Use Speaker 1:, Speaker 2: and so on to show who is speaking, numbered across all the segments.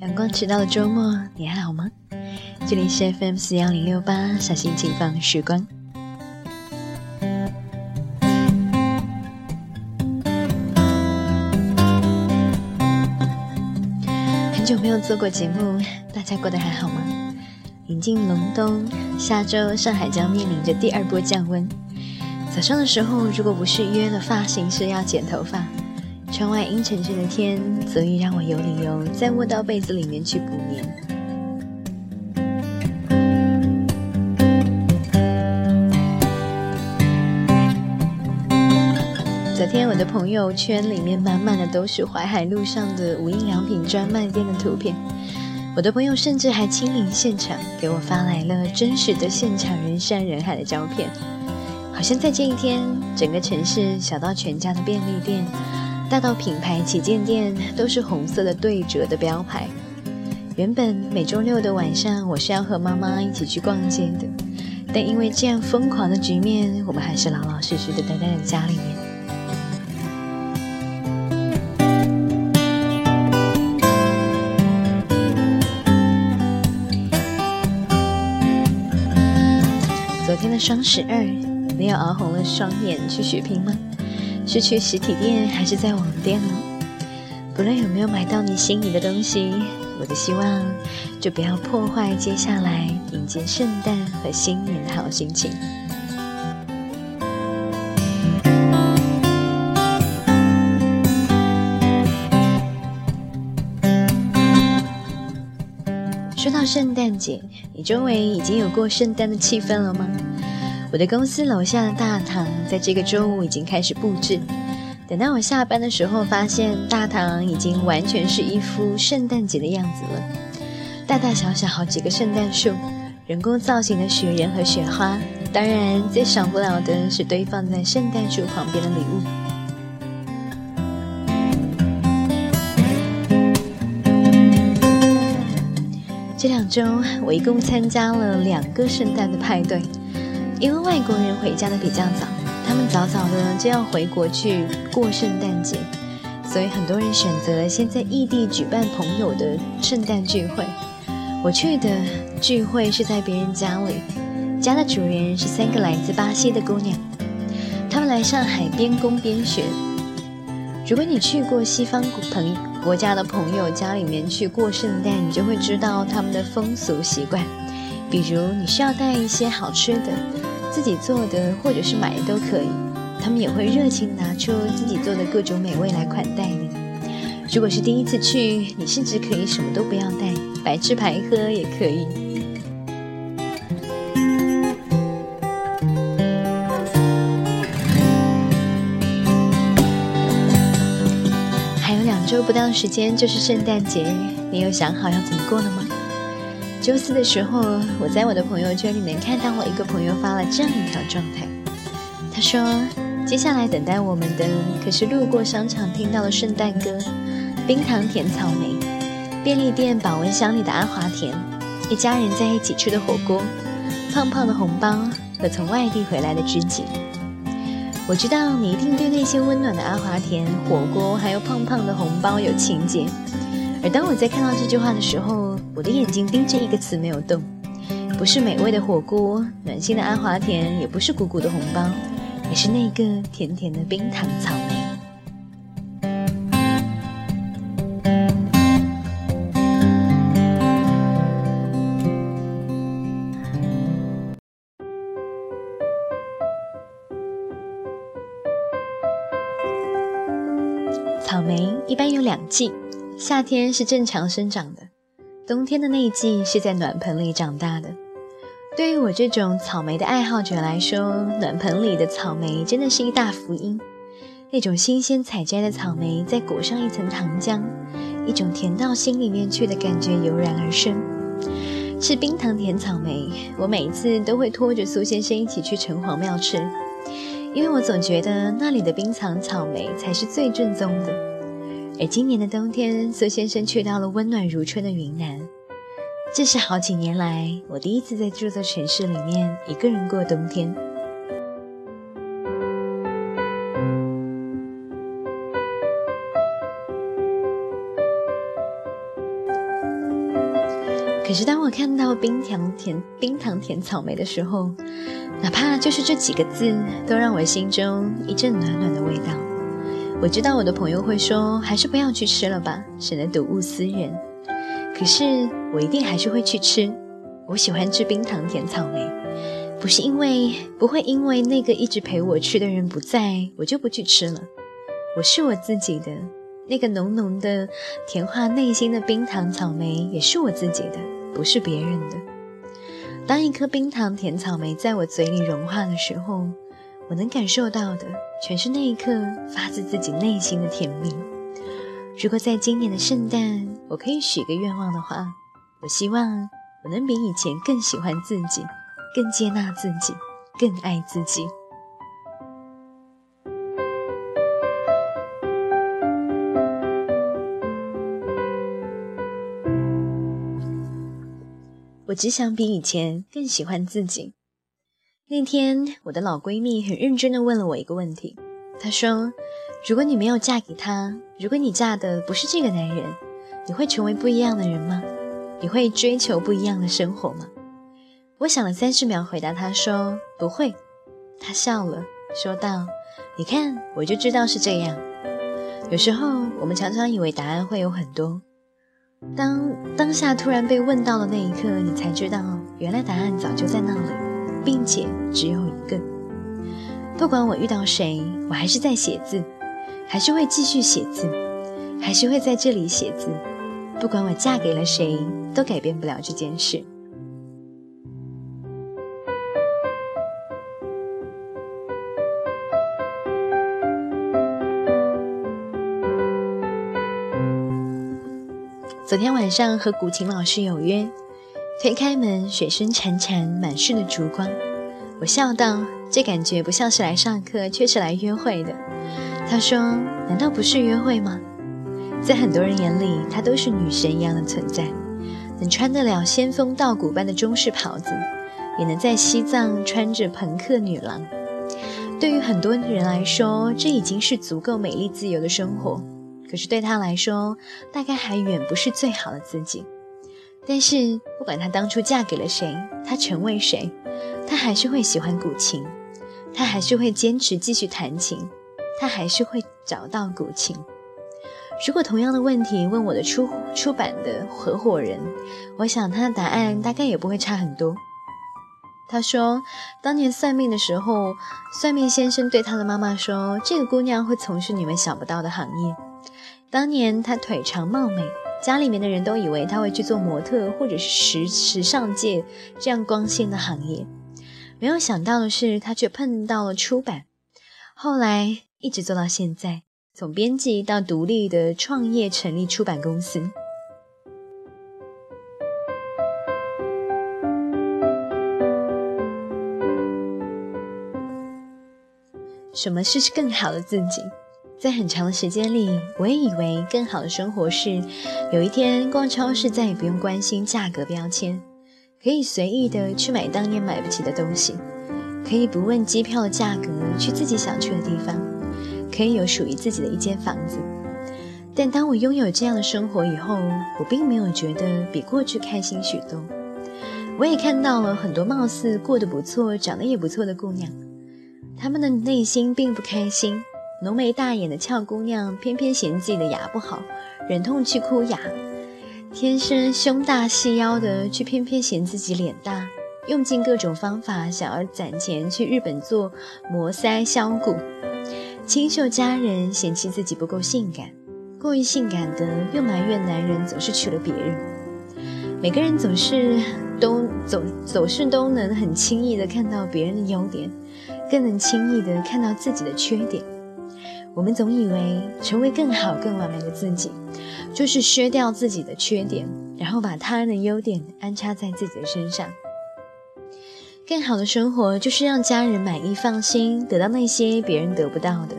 Speaker 1: 阳光迟到的周末，你还好吗？这里是 FM 四幺零六八，小心情放的时光。很久没有做过节目，大家过得还好吗？临近隆冬，下周上海将面临着第二波降温。早上的时候，如果不是约了发型师要剪头发，窗外阴沉沉的天，足以让我有理由再窝到被子里面去补眠。昨天我的朋友圈里面满满的都是淮海路上的无印良品专卖店的图片，我的朋友甚至还亲临现场给我发来了真实的现场人山人海的照片，好像在这一天，整个城市小到全家的便利店。大到品牌旗舰店都是红色的对折的标牌。原本每周六的晚上我是要和妈妈一起去逛街的，但因为这样疯狂的局面，我们还是老老实实的待在了家里面。昨天的双十二，你有熬红了双眼去血拼吗？是去实体店还是在网店呢？不论有没有买到你心仪的东西，我的希望就不要破坏接下来迎接圣诞和新年的好心情。说到圣诞节，你周围已经有过圣诞的气氛了吗？我的公司楼下的大堂在这个周五已经开始布置。等到我下班的时候，发现大堂已经完全是一副圣诞节的样子了。大大小小好几个圣诞树，人工造型的雪人和雪花，当然最少不了的是堆放在圣诞树旁边的礼物。这两周我一共参加了两个圣诞的派对。因为外国人回家的比较早，他们早早的就要回国去过圣诞节，所以很多人选择先在异地举办朋友的圣诞聚会。我去的聚会是在别人家里，家的主人是三个来自巴西的姑娘，他们来上海边工边学。如果你去过西方朋国家的朋友家里面去过圣诞，你就会知道他们的风俗习惯，比如你需要带一些好吃的。自己做的或者是买的都可以，他们也会热情拿出自己做的各种美味来款待你。如果是第一次去，你甚至可以什么都不要带，白吃白喝也可以。还有两周不到时间就是圣诞节，你有想好要怎么过了吗？周四的时候，我在我的朋友圈里面看到我一个朋友发了这样一条状态。他说：“接下来等待我们的可是路过商场听到的圣诞歌，冰糖甜草莓，便利店保温箱里的阿华田，一家人在一起吃的火锅，胖胖的红包和从外地回来的知己。”我知道你一定对那些温暖的阿华田、火锅还有胖胖的红包有情节。而当我在看到这句话的时候，我的眼睛盯着一个词没有动，不是美味的火锅，暖心的阿华田，也不是鼓鼓的红包，也是那个甜甜的冰糖草莓。草莓一般有两季。夏天是正常生长的，冬天的那一季是在暖盆里长大的。对于我这种草莓的爱好者来说，暖盆里的草莓真的是一大福音。那种新鲜采摘的草莓，再裹上一层糖浆，一种甜到心里面去的感觉油然而生。吃冰糖甜草莓，我每次都会拖着苏先生一起去城隍庙吃，因为我总觉得那里的冰糖草莓才是最正宗的。而今年的冬天，苏先生去到了温暖如春的云南。这是好几年来我第一次在这座城市里面一个人过冬天。可是当我看到冰糖甜冰糖甜草莓的时候，哪怕就是这几个字，都让我心中一阵暖暖的味道。我知道我的朋友会说，还是不要去吃了吧，省得睹物思人。可是我一定还是会去吃。我喜欢吃冰糖甜草莓，不是因为不会因为那个一直陪我吃的人不在，我就不去吃了。我是我自己的，那个浓浓的甜化内心的冰糖草莓也是我自己的，不是别人的。当一颗冰糖甜草莓在我嘴里融化的时候，我能感受到的全是那一刻发自自己内心的甜蜜。如果在今年的圣诞，我可以许个愿望的话，我希望我能比以前更喜欢自己，更接纳自己，更爱自己。我只想比以前更喜欢自己。那天，我的老闺蜜很认真地问了我一个问题。她说：“如果你没有嫁给他，如果你嫁的不是这个男人，你会成为不一样的人吗？你会追求不一样的生活吗？”我想了三十秒，回答她说：“不会。”她笑了，说道：“你看，我就知道是这样。有时候，我们常常以为答案会有很多。”当当下突然被问到的那一刻，你才知道，原来答案早就在那里，并且只有一个。不管我遇到谁，我还是在写字，还是会继续写字，还是会在这里写字。不管我嫁给了谁，都改变不了这件事。昨天晚上和古琴老师有约，推开门，水声潺潺，满室的烛光。我笑道：“这感觉不像是来上课，却是来约会的。”他说：“难道不是约会吗？”在很多人眼里，她都是女神一样的存在，能穿得了仙风道骨般的中式袍子，也能在西藏穿着朋克女郎。对于很多人来说，这已经是足够美丽自由的生活。可是对她来说，大概还远不是最好的自己。但是不管她当初嫁给了谁，她成为谁，她还是会喜欢古琴，她还是会坚持继续弹琴，她还是会找到古琴。如果同样的问题问我的出出版的合伙人，我想他的答案大概也不会差很多。他说，当年算命的时候，算命先生对他的妈妈说：“这个姑娘会从事你们想不到的行业。”当年她腿长貌美，家里面的人都以为他会去做模特或者是时时尚界这样光鲜的行业。没有想到的是，他却碰到了出版，后来一直做到现在，从编辑到独立的创业，成立出版公司。什么是更好的自己？在很长的时间里，我也以为更好的生活是有一天逛超市再也不用关心价格标签，可以随意的去买当年买不起的东西，可以不问机票的价格去自己想去的地方，可以有属于自己的一间房子。但当我拥有这样的生活以后，我并没有觉得比过去开心许多。我也看到了很多貌似过得不错、长得也不错的姑娘，她们的内心并不开心。浓眉大眼的俏姑娘，偏偏嫌自己的牙不好，忍痛去箍牙；天生胸大细腰的，却偏偏嫌自己脸大，用尽各种方法想要攒钱去日本做磨腮削骨；清秀佳人嫌弃自己不够性感，过于性感的又埋怨男人总是娶了别人。每个人总是都总总是都能很轻易的看到别人的优点，更能轻易的看到自己的缺点。我们总以为成为更好、更完美的自己，就是削掉自己的缺点，然后把他人的优点安插在自己的身上。更好的生活就是让家人满意、放心，得到那些别人得不到的。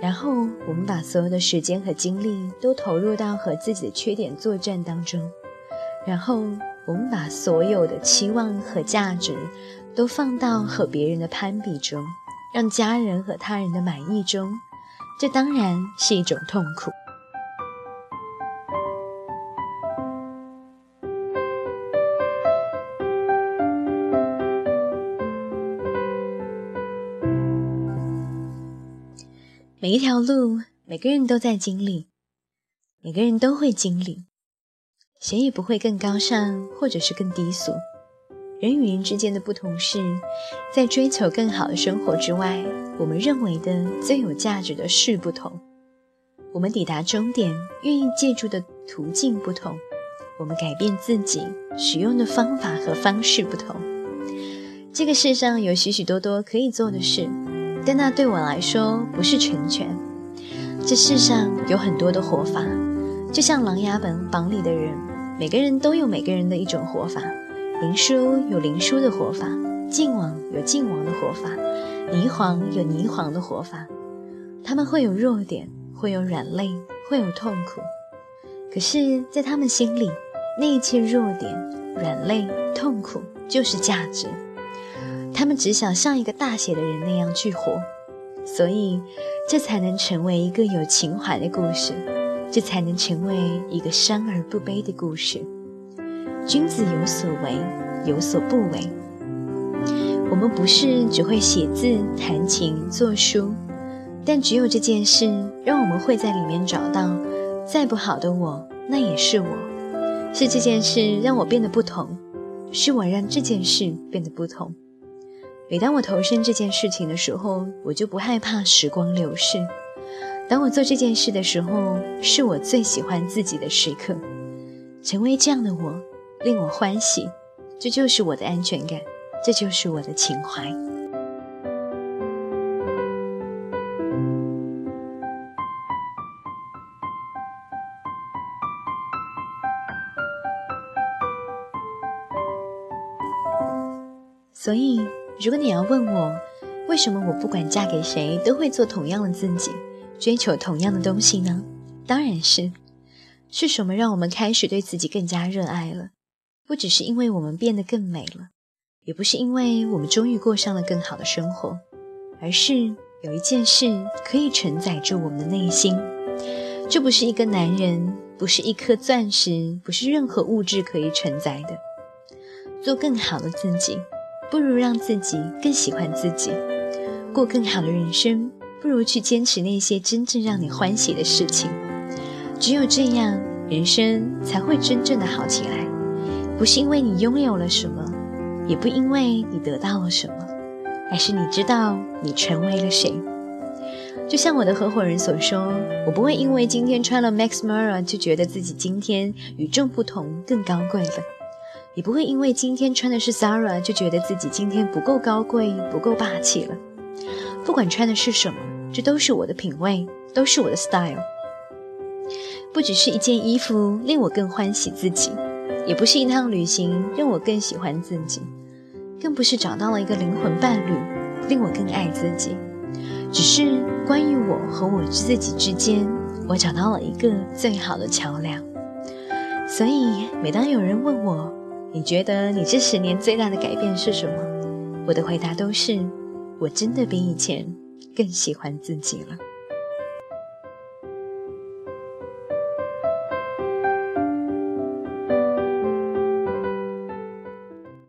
Speaker 1: 然后我们把所有的时间和精力都投入到和自己的缺点作战当中，然后我们把所有的期望和价值都放到和别人的攀比中。让家人和他人的满意中这当然是一种痛苦。每一条路每个人都在经历每个人都会经历谁也不会更高尚或者是更低俗。人与人之间的不同是，在追求更好的生活之外，我们认为的最有价值的事不同。我们抵达终点愿意借助的途径不同，我们改变自己使用的方法和方式不同。这个世上有许许多多可以做的事。但那对我来说不是成全。这世上有很多的活法，就像《琅琊榜》榜里的人，每个人都有每个人的一种活法。灵书有灵书的活法，靖王有靖王的活法，霓凰有霓凰的活法。他们会有弱点，会有软肋，会有痛苦。可是，在他们心里，那一切弱点、软肋、痛苦就是价值。他们只想像一个大写的人那样去活，所以这才能成为一个有情怀的故事，这才能成为一个伤而不悲的故事。君子有所为，有所不为。我们不是只会写字、弹琴、作书，但只有这件事让我们会在里面找到，再不好的我，那也是我。是这件事让我变得不同，是我让这件事变得不同。每当我投身这件事情的时候，我就不害怕时光流逝。当我做这件事的时候，是我最喜欢自己的时刻。成为这样的我，令我欢喜。这就是我的安全感，这就是我的情怀。所以。如果你要问我，为什么我不管嫁给谁都会做同样的自己，追求同样的东西呢？当然是，是什么让我们开始对自己更加热爱了？不只是因为我们变得更美了，也不是因为我们终于过上了更好的生活，而是有一件事可以承载住我们的内心。这不是一个男人，不是一颗钻石，不是任何物质可以承载的。做更好的自己。不如让自己更喜欢自己，过更好的人生。不如去坚持那些真正让你欢喜的事情。只有这样，人生才会真正的好起来。不是因为你拥有了什么，也不因为你得到了什么，而是你知道你成为了谁。就像我的合伙人所说，我不会因为今天穿了 Max Mara 就觉得自己今天与众不同、更高贵了。也不会因为今天穿的是 Zara 就觉得自己今天不够高贵、不够霸气了。不管穿的是什么，这都是我的品味，都是我的 style。不只是一件衣服令我更欢喜自己，也不是一趟旅行让我更喜欢自己，更不是找到了一个灵魂伴侣令我更爱自己。只是关于我和我自己之间，我找到了一个最好的桥梁。所以每当有人问我，你觉得你这十年最大的改变是什么？我的回答都是，我真的比以前更喜欢自己了。